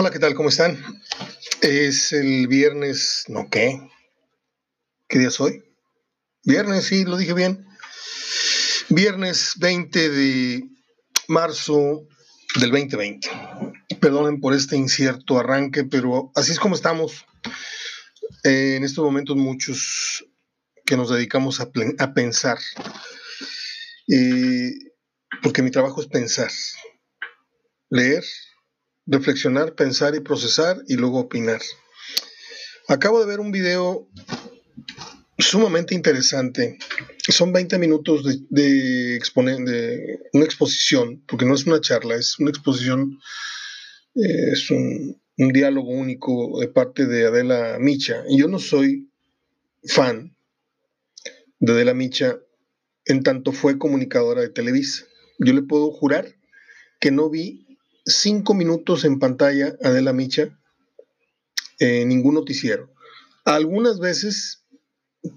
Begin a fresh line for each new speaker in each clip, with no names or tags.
Hola, ¿qué tal? ¿Cómo están? Es el viernes, ¿no qué? ¿Qué día es hoy? Viernes, sí, lo dije bien. Viernes 20 de marzo del 2020. Perdonen por este incierto arranque, pero así es como estamos. Eh, en estos momentos muchos que nos dedicamos a, pensar, eh, porque mi trabajo es pensar, leer, reflexionar, pensar y procesar y luego opinar. Acabo de ver un video sumamente interesante. Son 20 minutos de, de, de, una exposición, porque no es una charla, es una exposición, eh, es un, un, diálogo único de parte de Adela Micha. Y yo no soy fan de Adela Micha en tanto fue comunicadora de Televisa. Yo le puedo jurar que no vi cinco minutos en pantalla Adela Micha en ningún noticiero. Algunas veces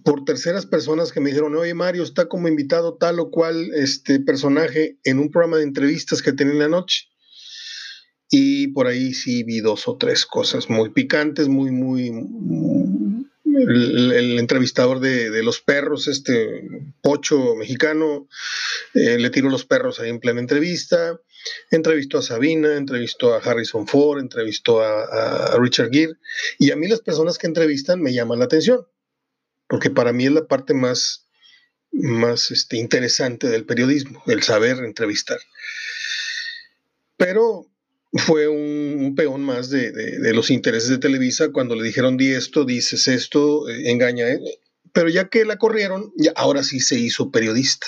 por terceras personas que me dijeron, oye Mario, está como invitado tal o cual este personaje en un programa de entrevistas que tenía en la noche. Y por ahí sí vi dos o tres cosas muy picantes, muy, muy... El, entrevistador de, de, los perros, este pocho mexicano, eh, le tiró los perros ahí en plena entrevista. Entrevistó a Sabina, entrevistó a Harrison Ford, entrevistó a, Richard Gere. Y a mí las personas que entrevistan me llaman la atención porque para mí es la parte más, más este, interesante del periodismo, el saber entrevistar. Pero fue un, peón más de, de, los intereses de Televisa cuando le dijeron di esto, dices esto, eh, engaña. Pero ya que la corrieron, ya, ahora sí se hizo periodista.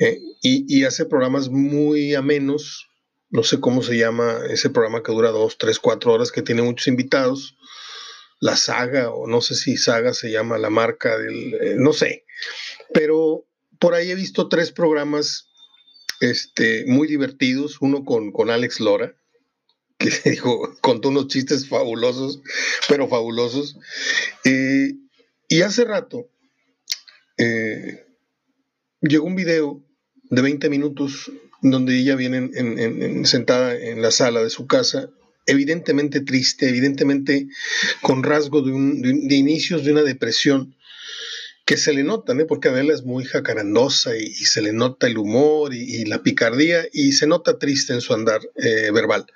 Eh, y, hace programas muy amenos, no sé cómo se llama ese programa que dura dos, tres, cuatro horas, que tiene muchos invitados. La saga, o no sé si saga se llama la marca del, eh, no sé, pero por ahí he visto tres programas este, muy divertidos, uno con, con Alex Lora, que dijo, contó unos chistes fabulosos, pero fabulosos, eh, y hace rato llegó un video de 20 minutos donde ella viene en, en, en, sentada en la sala de su casa evidentemente triste, evidentemente con rasgo de, inicios de una depresión que se le nota, ¿eh? porque Adela es muy jacarandosa y, se le nota el humor y, y, la picardía y se nota triste en su andar eh, verbal.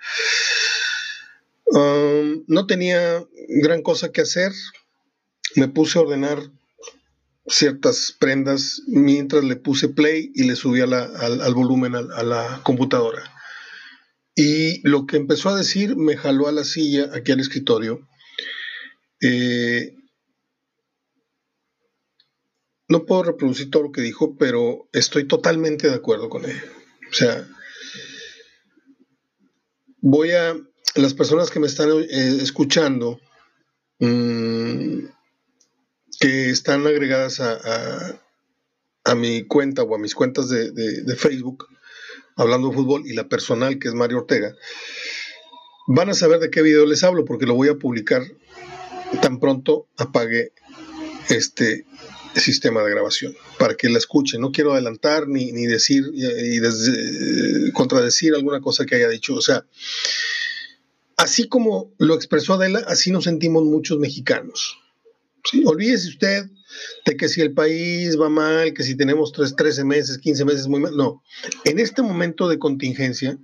Um, no tenía gran cosa que hacer, me puse a ordenar ciertas prendas mientras le puse play y le subí a la, al, volumen a, la computadora. Y lo que empezó a decir me jaló a la silla, aquí al escritorio. Eh, no puedo reproducir todo lo que dijo, pero estoy totalmente de acuerdo con ella. O sea, voy a, las personas que me están eh, escuchando, mmm, que están agregadas a, a, mi cuenta o a mis cuentas de, de, Facebook, hablando de fútbol, y la personal, que es Mario Ortega, van a saber de qué video les hablo, porque lo voy a publicar tan pronto apague este sistema de grabación, para que la escuchen. No quiero adelantar ni, ni decir y, desde, contradecir alguna cosa que haya dicho. O sea, así como lo expresó Adela, así nos sentimos muchos mexicanos. ¿Sí? Olvídese usted de que si el país va mal, que si tenemos 3, 13 meses, 15 meses muy mal. No, en este momento de contingencia,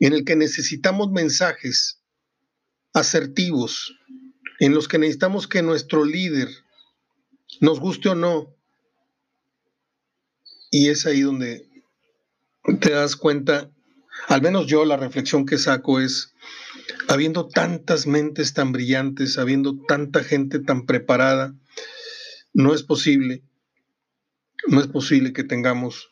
en el que necesitamos mensajes asertivos, en los que necesitamos que nuestro líder, nos guste o no, y es ahí donde te das cuenta, al menos yo la reflexión que saco es, habiendo tantas mentes tan brillantes, habiendo tanta gente tan preparada, no es posible, no es posible que tengamos,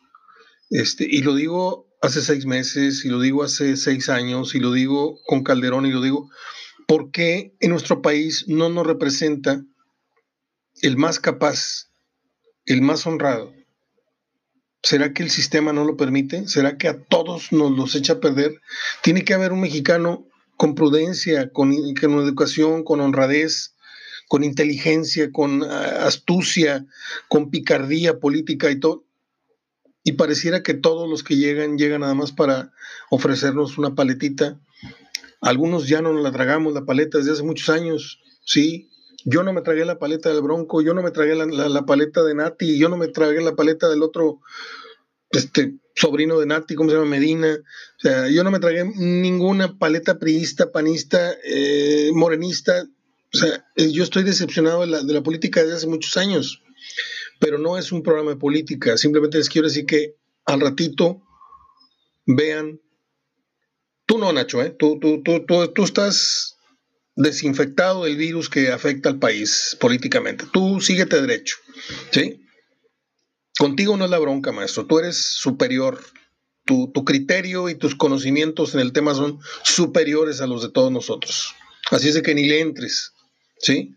este, y lo digo hace seis meses, y lo digo hace seis años, y lo digo con Calderón, y lo digo, porque en nuestro país no nos representa el más capaz, el más honrado? ¿Será que el sistema no lo permite? ¿Será que a todos nos los echa a perder? Tiene que haber un mexicano con prudencia, con, educación, con honradez, con inteligencia, con astucia, con picardía política y todo. Y pareciera que todos los que llegan llegan nada más para ofrecernos una paletita, Algunos ya no la tragamos la paleta desde hace muchos años, sí. Yo no me tragué la paleta del Bronco, yo no me tragué la, paleta de Nati, yo no me tragué la paleta del otro este, sobrino de Nati, ¿cómo se llama? Medina. O sea, yo no me tragué ninguna paleta priista, panista, eh, morenista. O sea, eh, yo estoy decepcionado de la, de la política desde hace muchos años pero no es un programa de política. Simplemente les quiero decir que al ratito vean. Tú no, Nacho, ¿eh? tú, tú, tú, tú, estás desinfectado del virus que afecta al país políticamente. Tú síguete derecho. ¿Sí? Contigo no es la bronca, maestro. Tú eres superior. Tu, criterio y tus conocimientos en el tema son superiores a los de todos nosotros. Así es de que ni le entres. ¿Sí?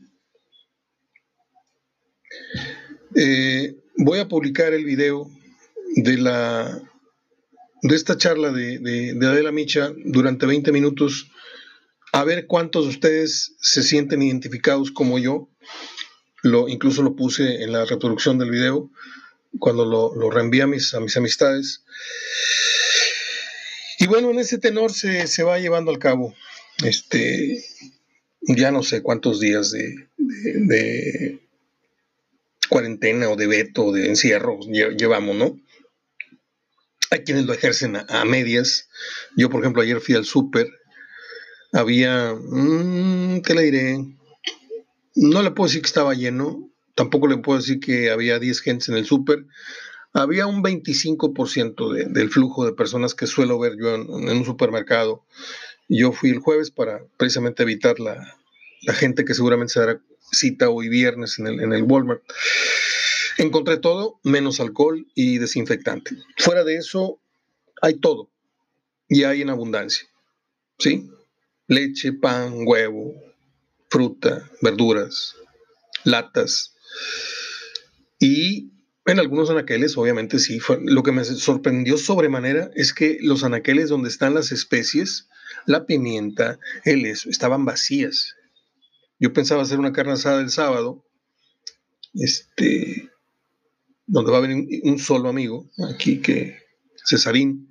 Eh, voy a publicar el video de la de esta charla de, de, Adela Micha durante 20 minutos, a ver cuántos de ustedes se sienten identificados como yo. Lo, incluso lo puse en la reproducción del video cuando lo, lo a mis, amistades. Y bueno, en ese tenor se, va llevando al cabo. Este, ya no sé cuántos días de, de cuarentena o de veto o de encierro llevamos, ¿no? Hay quienes lo ejercen a, medias. Yo, por ejemplo, ayer fui al súper. Había, mmm, ¿qué le diré? No le puedo decir que estaba lleno. Tampoco le puedo decir que había 10 gentes en el súper. Había un 25% del flujo de personas que suelo ver yo en, un supermercado. Yo fui el jueves para precisamente evitar la, gente que seguramente se dará cita hoy viernes en el, en el Walmart. Encontré todo menos alcohol y desinfectante. Fuera de eso, hay todo y hay en abundancia. ¿Sí? Leche, pan, huevo, fruta, verduras, latas. Y en algunos anaqueles, obviamente sí, lo que me sorprendió sobremanera es que los anaqueles donde están las especies, la pimienta, el eso, estaban vacías. Yo pensaba hacer una carne asada el sábado, este, donde va a venir un solo amigo aquí, que Cesarín,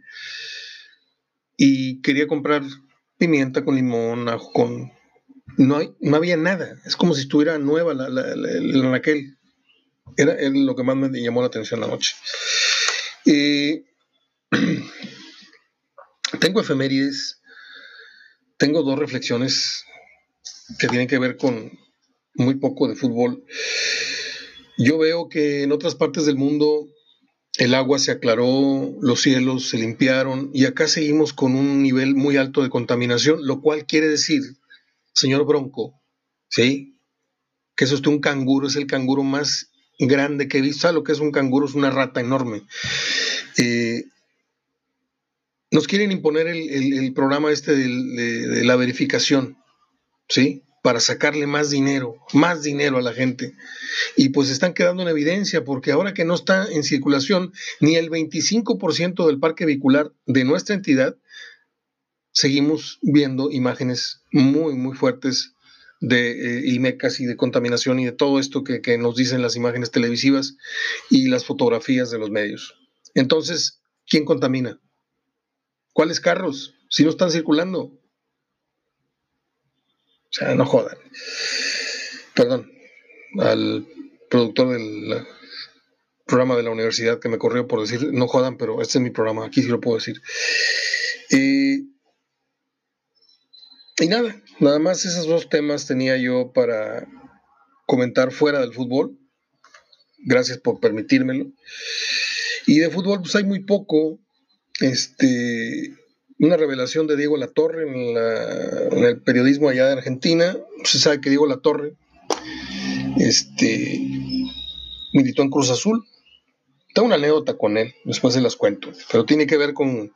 y quería comprar pimienta con limón, con... No, hay, no había nada, es como si estuviera nueva la, la, la, aquel. Era, lo que más me llamó la atención la noche. tengo efemérides, tengo dos reflexiones que tienen que ver con muy poco de fútbol. Yo veo que en otras partes del mundo el agua se aclaró, los cielos se limpiaron y acá seguimos con un nivel muy alto de contaminación, lo cual quiere decir, señor Bronco, ¿sí? Que es un canguro, es el canguro más grande que he visto. ¿Sabe lo que es un canguro? Es una rata enorme. Eh, nos quieren imponer el, programa este de la verificación. ¿sí? Para sacarle más dinero, más dinero a la gente. Y pues están quedando en evidencia porque ahora que no está en circulación ni el 25% del parque vehicular de nuestra entidad, seguimos viendo imágenes muy, muy fuertes de eh, IMECAS y de contaminación y de todo esto que, que nos dicen las imágenes televisivas y las fotografías de los medios. Entonces, ¿quién contamina? ¿Cuáles carros? Si no están circulando. O sea, no jodan. Perdón, al productor del programa de la universidad que me corrió por decir, no jodan, pero este es mi programa, aquí sí lo puedo decir. y nada, nada más esos dos temas tenía yo para comentar fuera del fútbol. Gracias por permitírmelo. Y de fútbol, pues hay muy poco. Este, una revelación de Diego Latorre en, en el periodismo allá de Argentina. Se sabe que Diego Latorre este, militó en Cruz Azul. Tengo una anécdota con él, después se las cuento, pero tiene que ver con,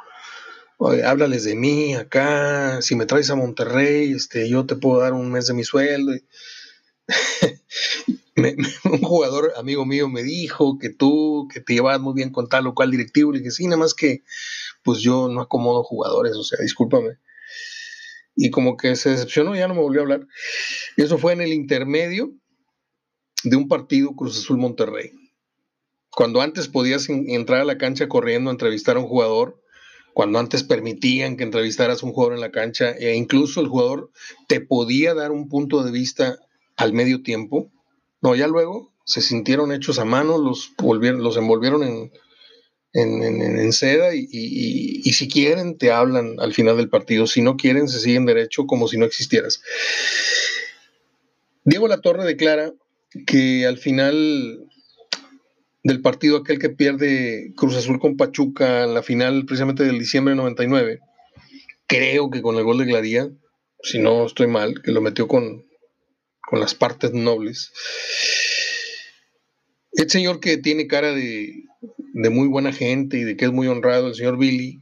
háblales de mí acá, si me traes a Monterrey, este, yo te puedo dar un mes de mi sueldo. un jugador amigo mío me dijo que tú, que te llevabas muy bien con tal o cual directivo, le dije, sí, nada más que pues yo no acomodo jugadores, o sea, discúlpame. Y como que se decepcionó, ya no me volvió a hablar. Y eso fue en el intermedio de un partido Cruz Azul Monterrey. Cuando antes podías entrar a la cancha corriendo a entrevistar a un jugador, cuando antes permitían que entrevistaras a un jugador en la cancha e incluso el jugador te podía dar un punto de vista al medio tiempo. No, ya luego se sintieron hechos a mano, los, volvieron, los envolvieron en, en, seda y, y, si quieren te hablan al final del partido, si no quieren se siguen derecho como si no existieras. Diego Latorre declara que al final del partido aquel que pierde Cruz Azul con Pachuca en la final precisamente del diciembre de 99, creo que con el gol de Glaría, si no estoy mal, que lo metió con, con las partes nobles. El señor que tiene cara de, de muy buena gente y de que es muy honrado, el señor Billy,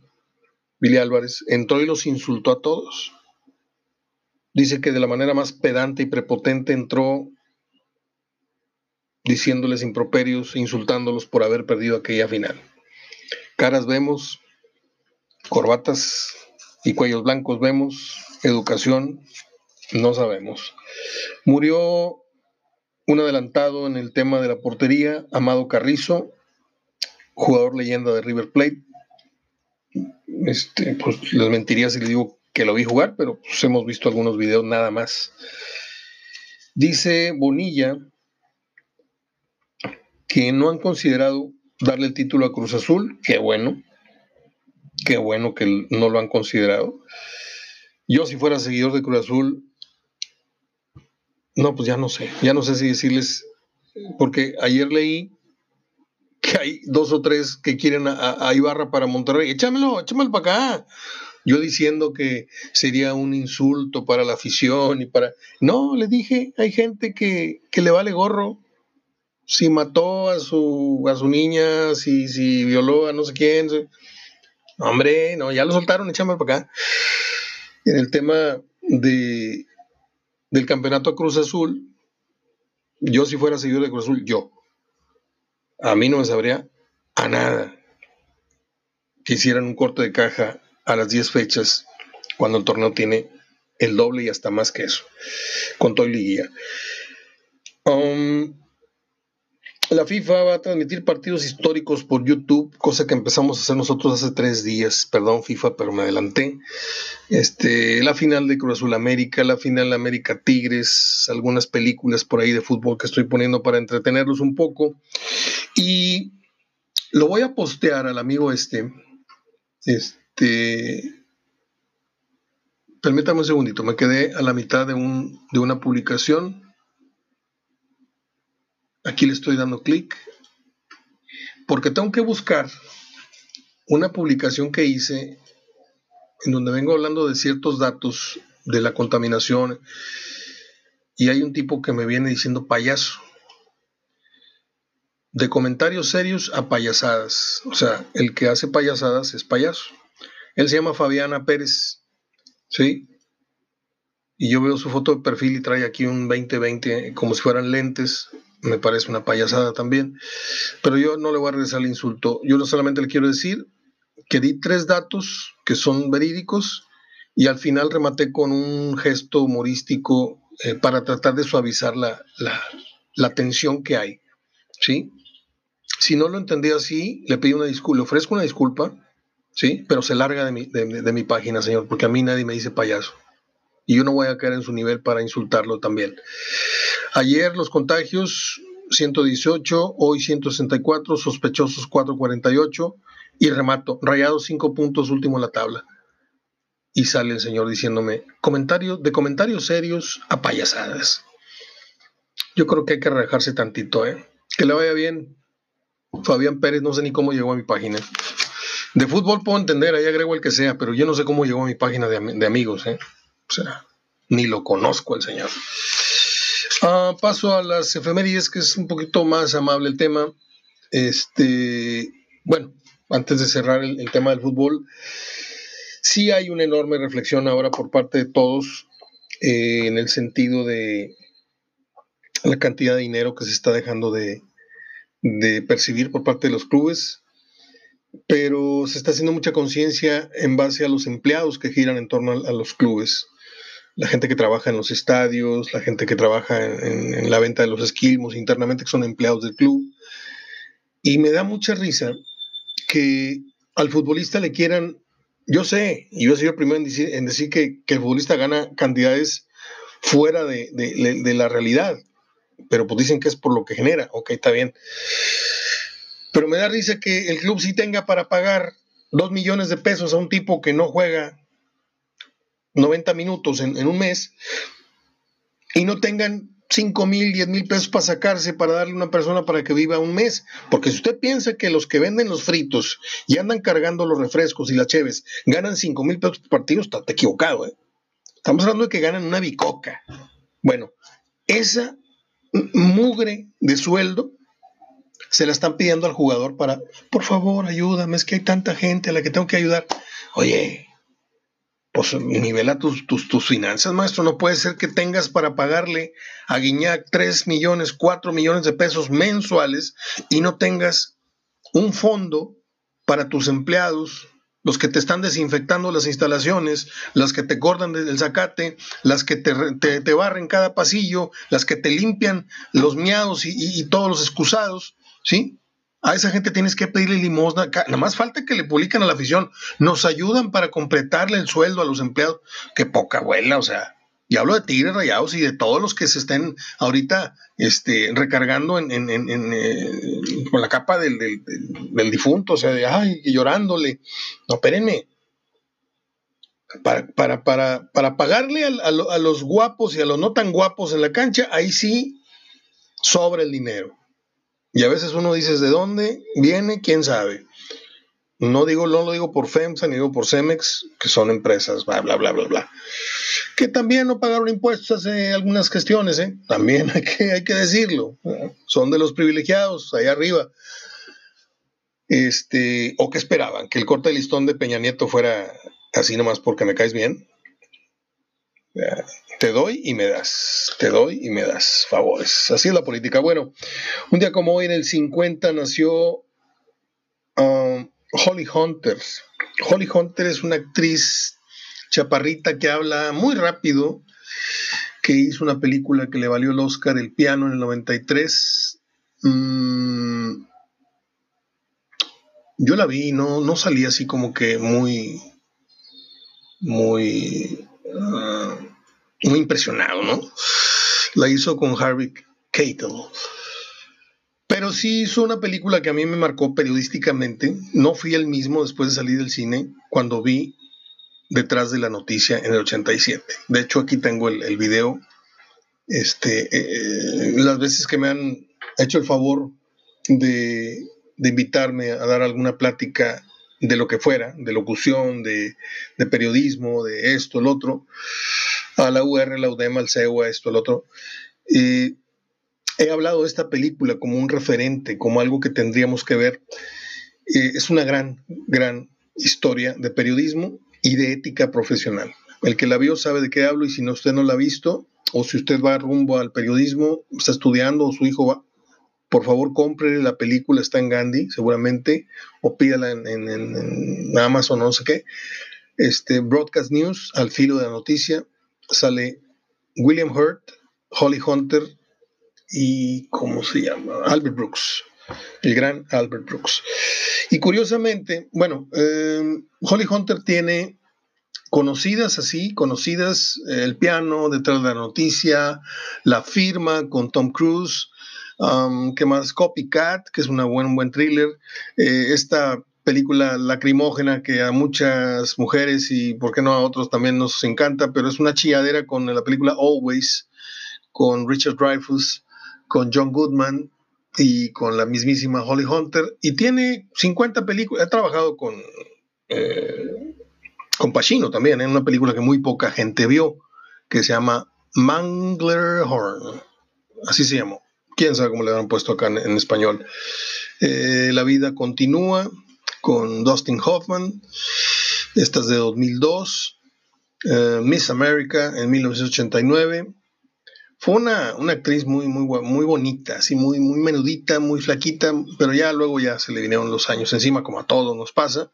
Billy Álvarez, entró y los insultó a todos. Dice que de la manera más pedante y prepotente entró diciéndoles improperios, insultándolos por haber perdido aquella final. Caras vemos, corbatas y cuellos blancos vemos, educación no sabemos. Murió un adelantado en el tema de la portería, Amado Carrizo, jugador leyenda de River Plate. Este, pues les mentiría si les digo que lo vi jugar, pero pues hemos visto algunos videos nada más. Dice Bonilla que no han considerado darle el título a Cruz Azul, qué bueno, qué bueno que no lo han considerado. Yo si fuera seguidor de Cruz Azul, no, pues ya no sé, ya no sé si decirles, porque ayer leí que hay dos o tres que quieren a, Ibarra para Monterrey, échamelo, échamelo para acá. Yo diciendo que sería un insulto para la afición y para... No, le dije, hay gente que, que le vale gorro, si mató a su, a su niña, si, si violó a no sé quién. Hombre, no, ya lo soltaron, échame para acá. En el tema de, del campeonato Cruz Azul, yo si fuera seguidor de Cruz Azul, yo. A mí no me sabría a nada que hicieran un corte de caja a las 10 fechas cuando el torneo tiene el doble y hasta más que eso, con todo y guía. Um, la FIFA va a transmitir partidos históricos por YouTube, cosa que empezamos a hacer nosotros hace tres días. Perdón, FIFA, pero me adelanté. Este, la final de Cruz Azul América, la final de América Tigres, algunas películas por ahí de fútbol que estoy poniendo para entretenerlos un poco. Y lo voy a postear al amigo este. Este. Permítame un segundito, me quedé a la mitad de, un, de una publicación Aquí le estoy dando clic porque tengo que buscar una publicación que hice en donde vengo hablando de ciertos datos de la contaminación y hay un tipo que me viene diciendo payaso. De comentarios serios a payasadas. O sea, el que hace payasadas es payaso. Él se llama Fabiana Pérez. ¿Sí? Y yo veo su foto de perfil y trae aquí un 2020 como si fueran lentes, me parece una payasada también. Pero yo no le voy a regresar el insulto. Yo solamente le quiero decir que di tres datos que son verídicos y al final rematé con un gesto humorístico eh, para tratar de suavizar la, la, tensión que hay. ¿sí? Si no lo entendí así, le pido una disculpa, le ofrezco una disculpa, ¿sí? pero se larga de mi, de mi página, señor, porque a mí nadie me dice payaso. Y yo no voy a caer en su nivel para insultarlo también. Ayer los contagios 118, hoy 164, sospechosos 448 y remato, rayado 5 puntos último en la tabla. Y sale el señor diciéndome, comentario, de comentarios serios a payasadas. Yo creo que hay que relajarse tantito, ¿eh? Que le vaya bien. Fabián Pérez, no sé ni cómo llegó a mi página. De fútbol puedo entender, ahí agrego el que sea, pero yo no sé cómo llegó a mi página de, de amigos, ¿eh? O sea, ni lo conozco el señor. Ah, paso a las efemérides, que es un poquito más amable el tema. Este, bueno, antes de cerrar el, tema del fútbol, sí hay una enorme reflexión ahora por parte de todos eh, en el sentido de la cantidad de dinero que se está dejando de, percibir por parte de los clubes, pero se está haciendo mucha conciencia en base a los empleados que giran en torno a los clubes la gente que trabaja en los estadios, la gente que trabaja en, la venta de los esquilmos internamente, que son empleados del club. Y me da mucha risa que al futbolista le quieran yo sé, y yo soy el primero en decir, que, el futbolista gana cantidades fuera de, de, la realidad, pero pues dicen que es por lo que genera, ok, está bien. Pero me da risa que el club sí tenga para pagar dos millones de pesos a un tipo que no juega 90 minutos en, en un mes y no tengan 5 mil, 10 mil pesos para sacarse, para darle a una persona para que viva un mes. Porque si usted piensa que los que venden los fritos y andan cargando los refrescos y las cheves ganan 5 mil pesos por partido, está equivocado. ¿eh? Estamos hablando de que ganan una bicoca. Bueno, esa mugre de sueldo se la están pidiendo al jugador para, por favor, ayúdame, es que hay tanta gente a la que tengo que ayudar. Oye, pues nivela tus, tus, tus, finanzas, maestro. No puede ser que tengas para pagarle a Guiñac 3 millones, 4 millones de pesos mensuales y no tengas un fondo para tus empleados, los que te están desinfectando las instalaciones, las que te cortan del zacate, las que te, te, barren cada pasillo, las que te limpian los miados y, y todos los excusados, ¿sí? A esa gente tienes que pedirle limosna. Nada más falta que le publiquen a la afición. Nos ayudan para completarle el sueldo a los empleados. Qué poca abuela, o sea. Y hablo de Tigres Rayados y de todos los que se estén ahorita este, recargando en, eh, con la capa del, difunto, o sea, de ay, llorándole. No, espérenme. Para, para, para, para pagarle a, a los guapos y a los no tan guapos en la cancha, ahí sí sobra el dinero. Y a veces uno dice, ¿de dónde viene? ¿Quién sabe? No digo, no lo digo por FEMSA ni digo por CEMEX, que son empresas, bla, bla, bla, bla, bla. Que también no pagaron impuestos hace algunas gestiones, ¿eh? También hay que, hay que decirlo. Son de los privilegiados, allá arriba. Este, o que esperaban, que el corte de listón de Peña Nieto fuera así nomás porque me caes bien. Te doy y me das, te doy y me das favores. Así es la política. Bueno, un día como hoy en el 50 nació um, Holly Hunter. Holly Hunter es una actriz chaparrita que habla muy rápido, que hizo una película que le valió el Oscar El piano en el 93. Mm, yo la vi, no, no salí así como que muy, muy... Uh, muy impresionado, ¿no? La hizo con Harvey Keitel. Pero sí hizo una película que a mí me marcó periodísticamente. No fui el mismo después de salir del cine cuando vi Detrás de la Noticia en el 87. De hecho, aquí tengo el, el video. Este, eh, las veces que me han hecho el favor de, de, invitarme a dar alguna plática de lo que fuera, de locución, de, de periodismo, de esto, el otro a la UR, la UDEM, al CEU, a esto, al otro. y he hablado de esta película como un referente, como algo que tendríamos que ver. es una gran, gran historia de periodismo y de ética profesional. El que la vio sabe de qué hablo y si no usted no la ha visto o si usted va rumbo al periodismo, está estudiando o su hijo va, por favor compre la película, está en Gandhi seguramente, o pídala en, en, en Amazon no sé qué. Este, Broadcast News, al filo de la noticia, sale William Hurt, Holly Hunter y, ¿cómo se llama? Albert Brooks, el gran Albert Brooks. Y curiosamente, bueno, eh, Holly Hunter tiene conocidas así, conocidas, eh, el piano detrás de la noticia, la firma con Tom Cruise, um, ¿qué más? Copycat, que es una buen, un buen thriller, eh, esta película lacrimógena que a muchas mujeres y por qué no a otros también nos encanta, pero es una chilladera con la película Always, con Richard Dreyfuss, con John Goodman y con la mismísima Holly Hunter. Y tiene 50 películas, ha trabajado con, eh, con Pacino también, en una película que muy poca gente vio, que se llama Mangler Horn. Así se llamó. Quién sabe cómo le han puesto acá en, español. Eh, la vida continúa con Dustin Hoffman. Esta es de 2002. Eh, Miss America en 1989. Fue una, actriz muy, muy, muy bonita, así muy, muy menudita, muy flaquita, pero ya luego ya se le vinieron los años encima, como a todos nos pasa.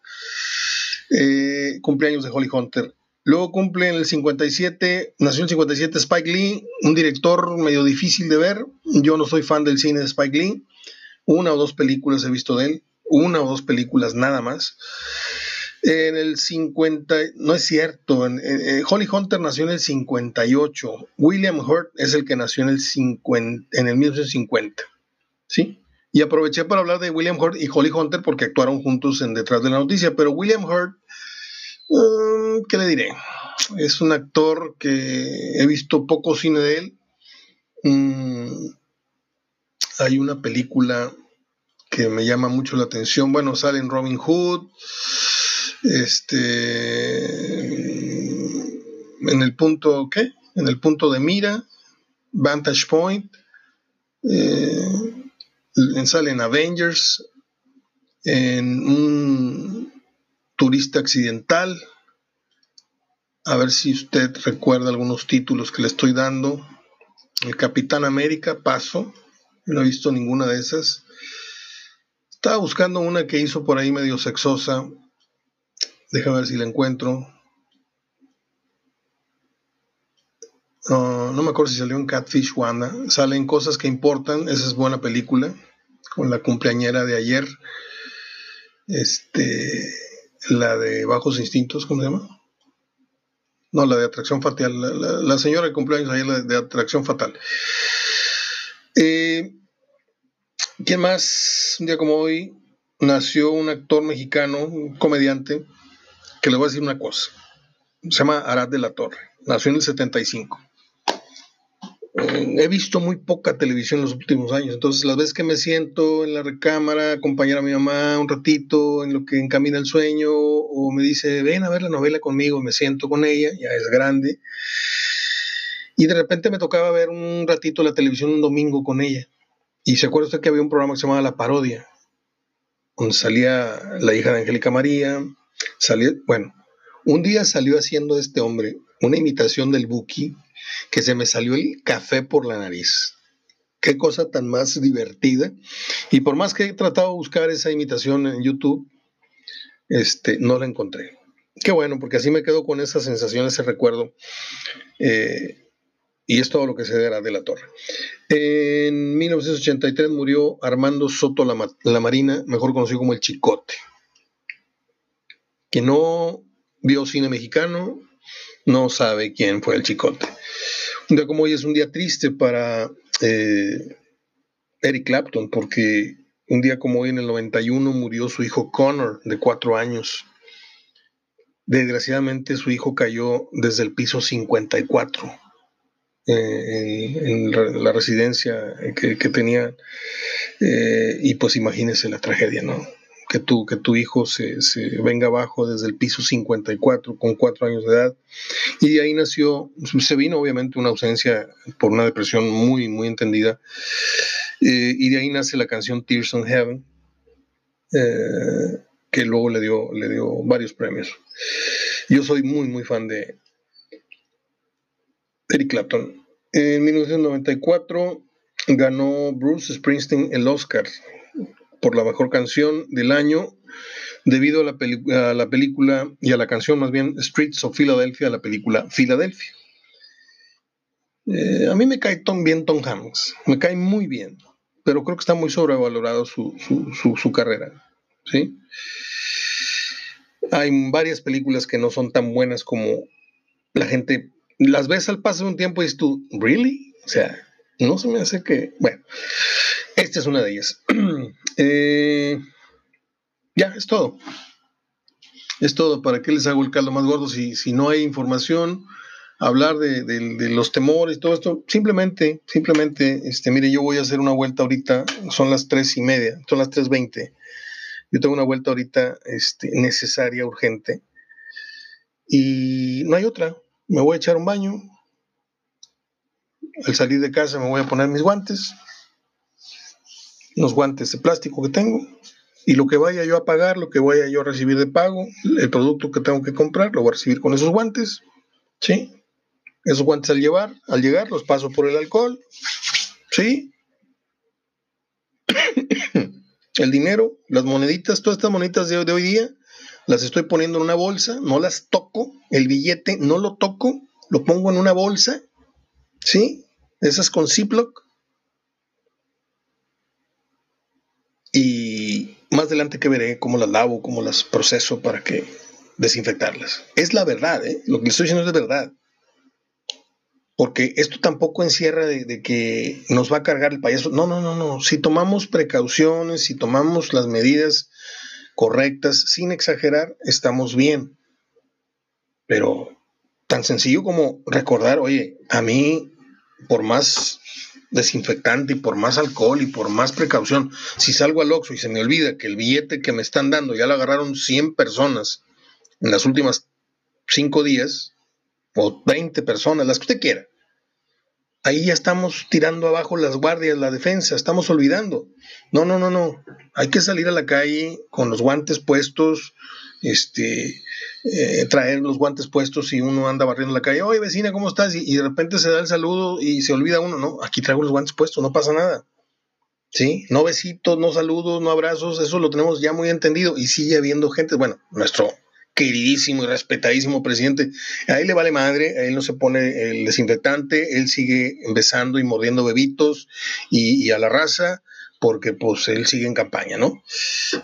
Eh, cumpleaños de Holly Hunter. Luego cumple en el 57, nació en el 57 Spike Lee, un director medio difícil de ver. Yo no soy fan del cine de Spike Lee. Una o dos películas he visto de él una o dos películas nada más. En el 50, no es cierto, en, Holly Hunter nació en el 58, William Hurt es el que nació en el, 50, en el 1950, ¿sí? Y aproveché para hablar de William Hurt y Holly Hunter porque actuaron juntos en Detrás de la Noticia, pero William Hurt, um, ¿qué le diré? Es un actor que he visto poco cine de él. Mm, hay una película que me llama mucho la atención. Bueno, sale en Robin Hood, este, en el punto, ¿qué? En el punto de mira, Vantage Point, eh, sale en Avengers, en un turista accidental. A ver si usted recuerda algunos títulos que le estoy dando. El Capitán América, paso. No he visto ninguna de esas. Estaba buscando una que hizo por ahí medio sexosa. Déjame ver si la encuentro. no me acuerdo si salió en Catfish Wanda. Salen cosas que importan. Esa es buena película. Con la cumpleañera de ayer. Este. La de Bajos Instintos, ¿cómo se llama? No, la de Atracción Fatal. La, señora de cumpleaños ayer, la de Atracción Fatal. Eh, ¿Quién más? Un día como hoy nació un actor mexicano, un comediante, que le voy a decir una cosa. Se llama Arad de la Torre. Nació en el 75. Eh, he visto muy poca televisión en los últimos años, entonces las veces que me siento en la recámara, acompañar a mi mamá un ratito en lo que encamina el sueño, o me dice, ven a ver la novela conmigo, me siento con ella, ya es grande, y de repente me tocaba ver un ratito la televisión un domingo con ella. Y se acuerda usted que había un programa que se llamaba La Parodia, donde salía la hija de Angélica María, salía, bueno, un día salió haciendo este hombre una imitación del Buki que se me salió el café por la nariz. Qué cosa tan más divertida. Y por más que he tratado de buscar esa imitación en YouTube, este, no la encontré. Qué bueno, porque así me quedo con esa sensación, ese recuerdo. Eh, y es todo lo que se dará de la torre. En 1983 murió Armando Soto la, Marina, mejor conocido como el Chicote, que no vio cine mexicano, no sabe quién fue el Chicote. Un día como hoy es un día triste para eh, Eric Clapton, porque un día como hoy en el 91 murió su hijo Connor, de cuatro años. Desgraciadamente su hijo cayó desde el piso 54 eh, en, la residencia que, tenía. Eh, y pues imagínese la tragedia, ¿no? Que tu, que tu hijo se, venga abajo desde el piso 54 con cuatro años de edad. Y de ahí nació, se vino obviamente una ausencia por una depresión muy, muy entendida. Eh, y de ahí nace la canción Tears on Heaven, que luego le dio, le dio varios premios. Yo soy muy, muy fan de, Eric Clapton. En 1994 ganó Bruce Springsteen el Oscar por la mejor canción del año debido a la, película y a la canción más bien Streets of Philadelphia, la película Philadelphia. Eh, a mí me cae bien Tom Hanks, me cae muy bien, pero creo que está muy sobrevalorado su, su carrera. ¿sí? Hay varias películas que no son tan buenas como la gente las ves al paso de un tiempo y dices tú, ¿really? O sea, no se me hace que. Bueno, esta es una de ellas. Eh, ya, es todo. Es todo. ¿Para qué les hago el caldo más gordo si, si no hay información? Hablar de, los temores, todo esto. Simplemente, simplemente, este, mire, yo voy a hacer una vuelta ahorita. Son las tres y media, son las tres veinte. Yo tengo una vuelta ahorita este, necesaria, urgente. Y no hay otra me voy a echar un baño. Al salir de casa me voy a poner mis guantes, los guantes de plástico que tengo, y lo que vaya yo a pagar, lo que vaya yo a recibir de pago, el producto que tengo que comprar, lo voy a recibir con esos guantes, ¿sí? Esos guantes al llevar, al llegar, los paso por el alcohol, ¿sí? el dinero, las moneditas, todas estas moneditas de hoy día, las estoy poniendo en una bolsa, no las toco, el billete no lo toco, lo pongo en una bolsa, ¿sí? Esas con Ziploc. Y más adelante que veré cómo las lavo, cómo las proceso para que desinfectarlas. Es la verdad, ¿eh? lo que estoy diciendo es de verdad. Porque esto tampoco encierra de, que nos va a cargar el payaso. No, no, no, no. Si tomamos precauciones, si tomamos las medidas correctas, sin exagerar, estamos bien. Pero tan sencillo como recordar, oye, a mí, por más desinfectante y por más alcohol y por más precaución, si salgo al Oxxo y se me olvida que el billete que me están dando ya lo agarraron 100 personas en las últimas 5 días, o 20 personas, las que usted quiera, ahí ya estamos tirando abajo las guardias, la defensa, estamos olvidando. No, no, no, no. Hay que salir a la calle con los guantes puestos, este, eh, traer los guantes puestos y uno anda barriendo la calle. Oye, vecina, ¿cómo estás? Y, de repente se da el saludo y se olvida uno. No, aquí traigo los guantes puestos, no pasa nada. ¿Sí? No besitos, no saludos, no abrazos, eso lo tenemos ya muy entendido y sigue habiendo gente. Bueno, nuestro queridísimo y respetadísimo presidente, a él le vale madre, a él no se pone el desinfectante, él sigue besando y mordiendo bebitos y, a la raza, porque pues él sigue en campaña, ¿no?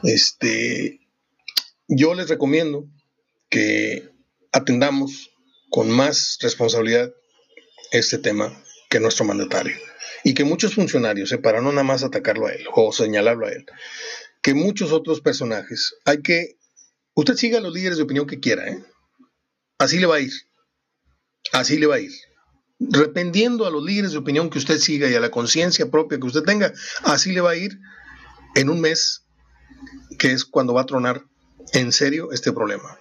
Este, yo les recomiendo que atendamos con más responsabilidad este tema que nuestro mandatario. Y que muchos funcionarios, eh, para no nada más atacarlo a él o señalarlo a él, que muchos otros personajes, hay que Usted siga a los líderes de opinión que quiera, ¿eh? Así le va a ir. Así le va a ir. Dependiendo a los líderes de opinión que usted siga y a la conciencia propia que usted tenga, así le va a ir en un mes, que es cuando va a tronar en serio este problema.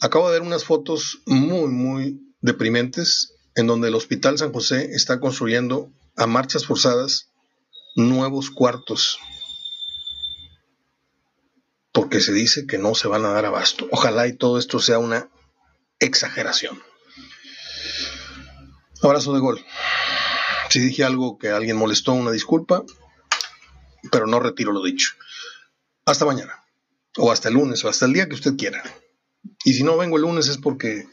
Acabo de ver unas fotos muy, muy deprimentes en donde el Hospital San José está construyendo a marchas forzadas nuevos cuartos porque se dice que no se van a dar abasto. Ojalá y todo esto sea una exageración. Abrazo de gol. Si dije algo que alguien molestó, una disculpa, pero no retiro lo dicho. Hasta mañana, o hasta el lunes, o hasta el día que usted quiera. Y si no vengo el lunes es porque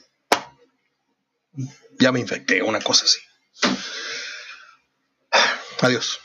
ya me infecté, una cosa así. Adiós.